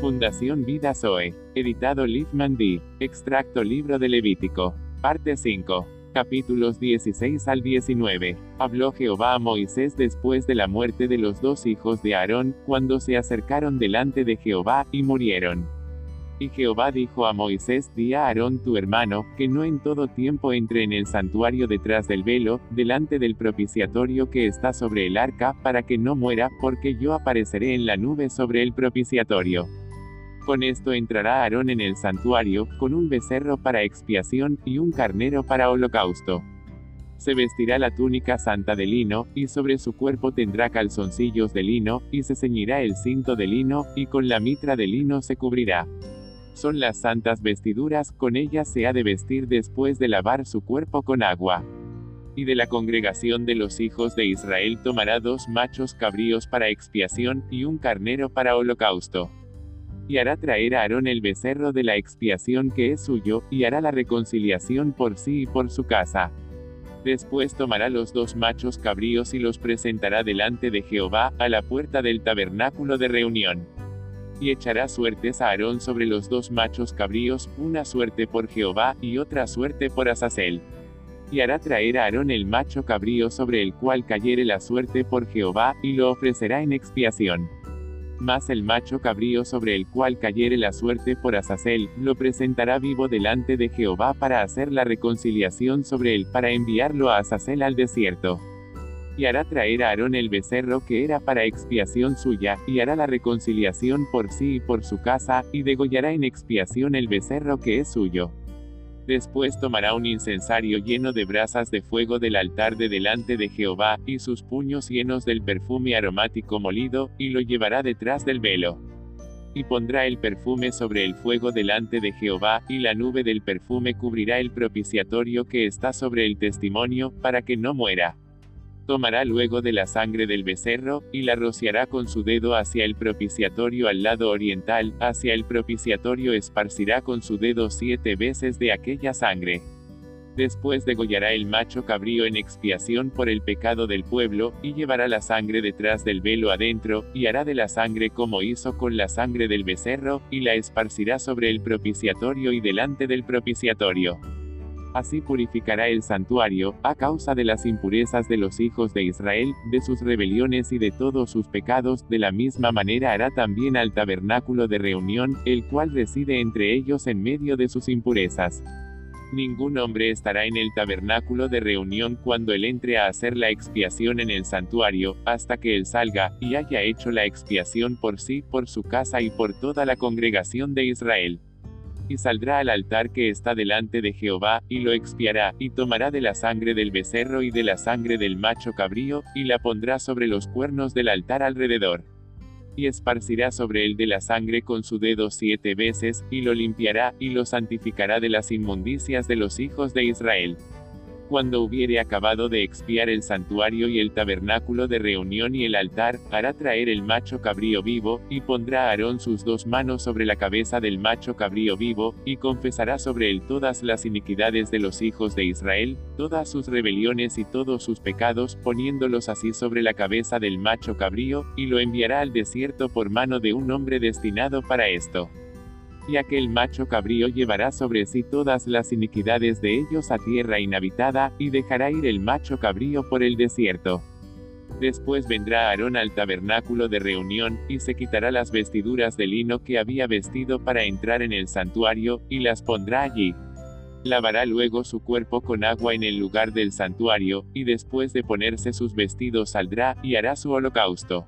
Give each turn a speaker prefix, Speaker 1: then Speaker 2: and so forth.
Speaker 1: Fundación Vida Zoe. Editado Liefman D. Extracto Libro de Levítico. Parte 5. Capítulos 16 al 19. Habló Jehová a Moisés después de la muerte de los dos hijos de Aarón, cuando se acercaron delante de Jehová, y murieron. Y Jehová dijo a Moisés, di a Aarón tu hermano, que no en todo tiempo entre en el santuario detrás del velo, delante del propiciatorio que está sobre el arca, para que no muera, porque yo apareceré en la nube sobre el propiciatorio. Con esto entrará Aarón en el santuario, con un becerro para expiación, y un carnero para holocausto. Se vestirá la túnica santa de lino, y sobre su cuerpo tendrá calzoncillos de lino, y se ceñirá el cinto de lino, y con la mitra de lino se cubrirá son las santas vestiduras, con ellas se ha de vestir después de lavar su cuerpo con agua. Y de la congregación de los hijos de Israel tomará dos machos cabríos para expiación, y un carnero para holocausto. Y hará traer a Aarón el becerro de la expiación que es suyo, y hará la reconciliación por sí y por su casa. Después tomará los dos machos cabríos y los presentará delante de Jehová, a la puerta del tabernáculo de reunión y echará suertes a Aarón sobre los dos machos cabríos, una suerte por Jehová, y otra suerte por Azazel. Y hará traer a Aarón el macho cabrío sobre el cual cayere la suerte por Jehová, y lo ofrecerá en expiación. Mas el macho cabrío sobre el cual cayere la suerte por Azazel, lo presentará vivo delante de Jehová para hacer la reconciliación sobre él, para enviarlo a Azazel al desierto y hará traer a Aarón el becerro que era para expiación suya, y hará la reconciliación por sí y por su casa, y degollará en expiación el becerro que es suyo. Después tomará un incensario lleno de brasas de fuego del altar de delante de Jehová, y sus puños llenos del perfume aromático molido, y lo llevará detrás del velo. Y pondrá el perfume sobre el fuego delante de Jehová, y la nube del perfume cubrirá el propiciatorio que está sobre el testimonio, para que no muera. Tomará luego de la sangre del becerro, y la rociará con su dedo hacia el propiciatorio al lado oriental, hacia el propiciatorio esparcirá con su dedo siete veces de aquella sangre. Después degollará el macho cabrío en expiación por el pecado del pueblo, y llevará la sangre detrás del velo adentro, y hará de la sangre como hizo con la sangre del becerro, y la esparcirá sobre el propiciatorio y delante del propiciatorio. Así purificará el santuario, a causa de las impurezas de los hijos de Israel, de sus rebeliones y de todos sus pecados, de la misma manera hará también al tabernáculo de reunión, el cual reside entre ellos en medio de sus impurezas. Ningún hombre estará en el tabernáculo de reunión cuando él entre a hacer la expiación en el santuario, hasta que él salga, y haya hecho la expiación por sí, por su casa y por toda la congregación de Israel y saldrá al altar que está delante de Jehová, y lo expiará, y tomará de la sangre del becerro y de la sangre del macho cabrío, y la pondrá sobre los cuernos del altar alrededor. Y esparcirá sobre él de la sangre con su dedo siete veces, y lo limpiará, y lo santificará de las inmundicias de los hijos de Israel. Cuando hubiere acabado de expiar el santuario y el tabernáculo de reunión y el altar, hará traer el macho cabrío vivo, y pondrá Aarón sus dos manos sobre la cabeza del macho cabrío vivo, y confesará sobre él todas las iniquidades de los hijos de Israel, todas sus rebeliones y todos sus pecados, poniéndolos así sobre la cabeza del macho cabrío, y lo enviará al desierto por mano de un hombre destinado para esto y aquel macho cabrío llevará sobre sí todas las iniquidades de ellos a tierra inhabitada, y dejará ir el macho cabrío por el desierto. Después vendrá Aarón al tabernáculo de reunión, y se quitará las vestiduras de lino que había vestido para entrar en el santuario, y las pondrá allí. Lavará luego su cuerpo con agua en el lugar del santuario, y después de ponerse sus vestidos saldrá, y hará su holocausto.